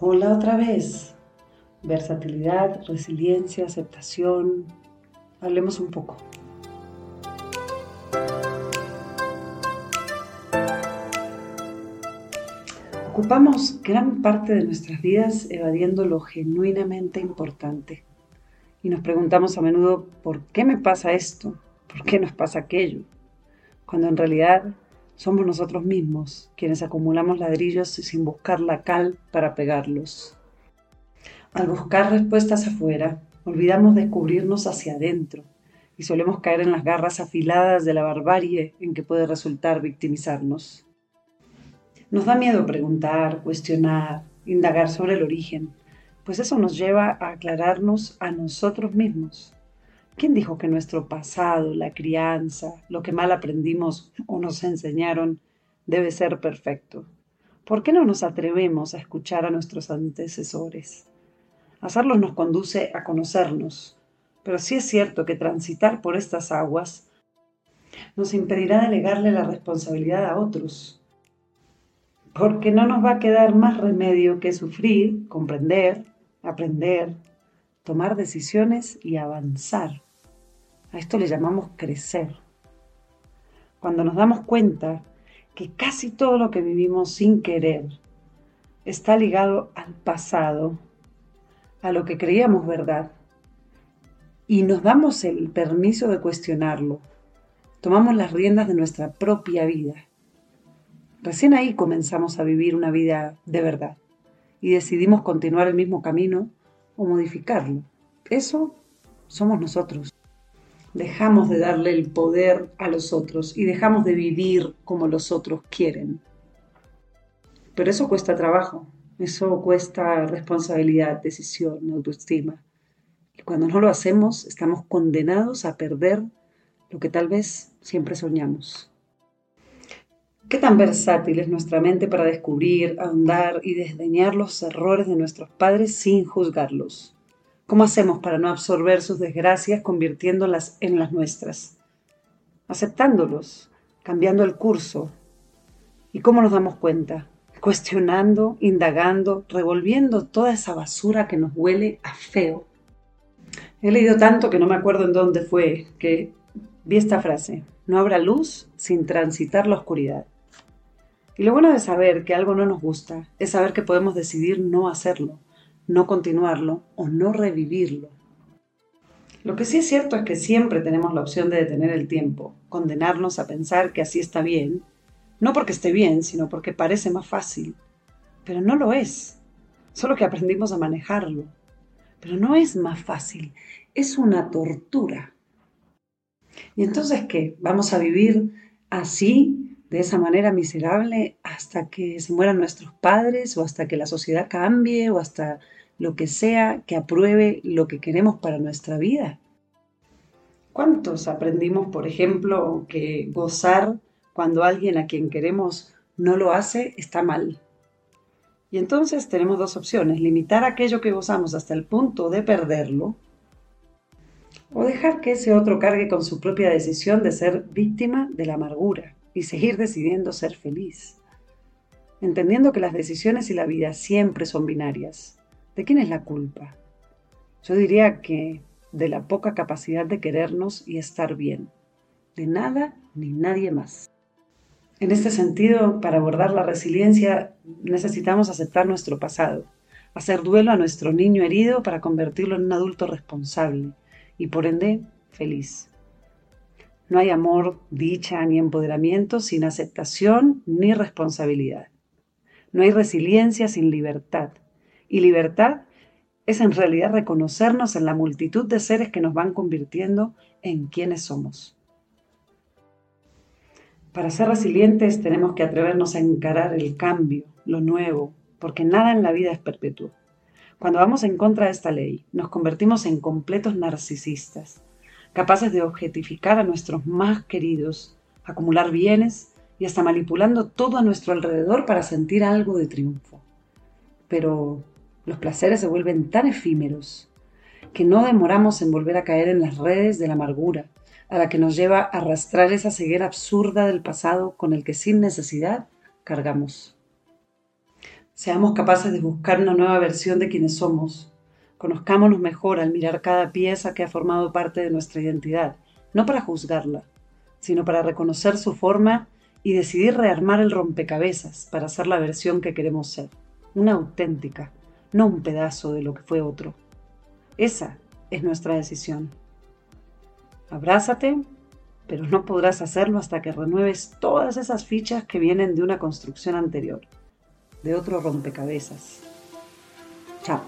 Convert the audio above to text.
Hola otra vez. Versatilidad, resiliencia, aceptación. Hablemos un poco. Ocupamos gran parte de nuestras vidas evadiendo lo genuinamente importante. Y nos preguntamos a menudo, ¿por qué me pasa esto? ¿Por qué nos pasa aquello? Cuando en realidad somos nosotros mismos quienes acumulamos ladrillos sin buscar la cal para pegarlos. Al buscar respuestas afuera, olvidamos descubrirnos hacia adentro y solemos caer en las garras afiladas de la barbarie en que puede resultar victimizarnos. Nos da miedo preguntar, cuestionar, indagar sobre el origen, pues eso nos lleva a aclararnos a nosotros mismos. ¿Quién dijo que nuestro pasado, la crianza, lo que mal aprendimos o nos enseñaron debe ser perfecto? ¿Por qué no nos atrevemos a escuchar a nuestros antecesores? Hacerlo nos conduce a conocernos, pero sí es cierto que transitar por estas aguas nos impedirá delegarle la responsabilidad a otros porque no nos va a quedar más remedio que sufrir, comprender, aprender, tomar decisiones y avanzar. A esto le llamamos crecer. Cuando nos damos cuenta que casi todo lo que vivimos sin querer está ligado al pasado, a lo que creíamos verdad, y nos damos el permiso de cuestionarlo, tomamos las riendas de nuestra propia vida Recién ahí comenzamos a vivir una vida de verdad y decidimos continuar el mismo camino o modificarlo. Eso somos nosotros. Dejamos de darle el poder a los otros y dejamos de vivir como los otros quieren. Pero eso cuesta trabajo, eso cuesta responsabilidad, decisión, autoestima. Y cuando no lo hacemos, estamos condenados a perder lo que tal vez siempre soñamos. ¿Qué tan versátil es nuestra mente para descubrir, ahondar y desdeñar los errores de nuestros padres sin juzgarlos? ¿Cómo hacemos para no absorber sus desgracias convirtiéndolas en las nuestras? Aceptándolos, cambiando el curso. ¿Y cómo nos damos cuenta? Cuestionando, indagando, revolviendo toda esa basura que nos huele a feo. He leído tanto que no me acuerdo en dónde fue que vi esta frase. No habrá luz sin transitar la oscuridad. Y lo bueno de saber que algo no nos gusta es saber que podemos decidir no hacerlo, no continuarlo o no revivirlo. Lo que sí es cierto es que siempre tenemos la opción de detener el tiempo, condenarnos a pensar que así está bien, no porque esté bien, sino porque parece más fácil. Pero no lo es, solo que aprendimos a manejarlo. Pero no es más fácil, es una tortura. ¿Y entonces qué? ¿Vamos a vivir así de esa manera miserable hasta que se mueran nuestros padres o hasta que la sociedad cambie o hasta lo que sea que apruebe lo que queremos para nuestra vida. ¿Cuántos aprendimos, por ejemplo, que gozar cuando alguien a quien queremos no lo hace está mal? Y entonces tenemos dos opciones, limitar aquello que gozamos hasta el punto de perderlo o dejar que ese otro cargue con su propia decisión de ser víctima de la amargura y seguir decidiendo ser feliz. Entendiendo que las decisiones y la vida siempre son binarias. ¿De quién es la culpa? Yo diría que de la poca capacidad de querernos y estar bien. De nada ni nadie más. En este sentido, para abordar la resiliencia necesitamos aceptar nuestro pasado, hacer duelo a nuestro niño herido para convertirlo en un adulto responsable y por ende feliz. No hay amor, dicha ni empoderamiento sin aceptación ni responsabilidad. No hay resiliencia sin libertad. Y libertad es en realidad reconocernos en la multitud de seres que nos van convirtiendo en quienes somos. Para ser resilientes tenemos que atrevernos a encarar el cambio, lo nuevo, porque nada en la vida es perpetuo. Cuando vamos en contra de esta ley, nos convertimos en completos narcisistas, capaces de objetificar a nuestros más queridos, acumular bienes y hasta manipulando todo a nuestro alrededor para sentir algo de triunfo. Pero los placeres se vuelven tan efímeros que no demoramos en volver a caer en las redes de la amargura, a la que nos lleva a arrastrar esa ceguera absurda del pasado con el que sin necesidad cargamos. Seamos capaces de buscar una nueva versión de quienes somos. Conozcámonos mejor al mirar cada pieza que ha formado parte de nuestra identidad, no para juzgarla, sino para reconocer su forma y decidir rearmar el rompecabezas para ser la versión que queremos ser, una auténtica, no un pedazo de lo que fue otro. Esa es nuestra decisión. Abrázate, pero no podrás hacerlo hasta que renueves todas esas fichas que vienen de una construcción anterior de otro rompecabezas. Chao.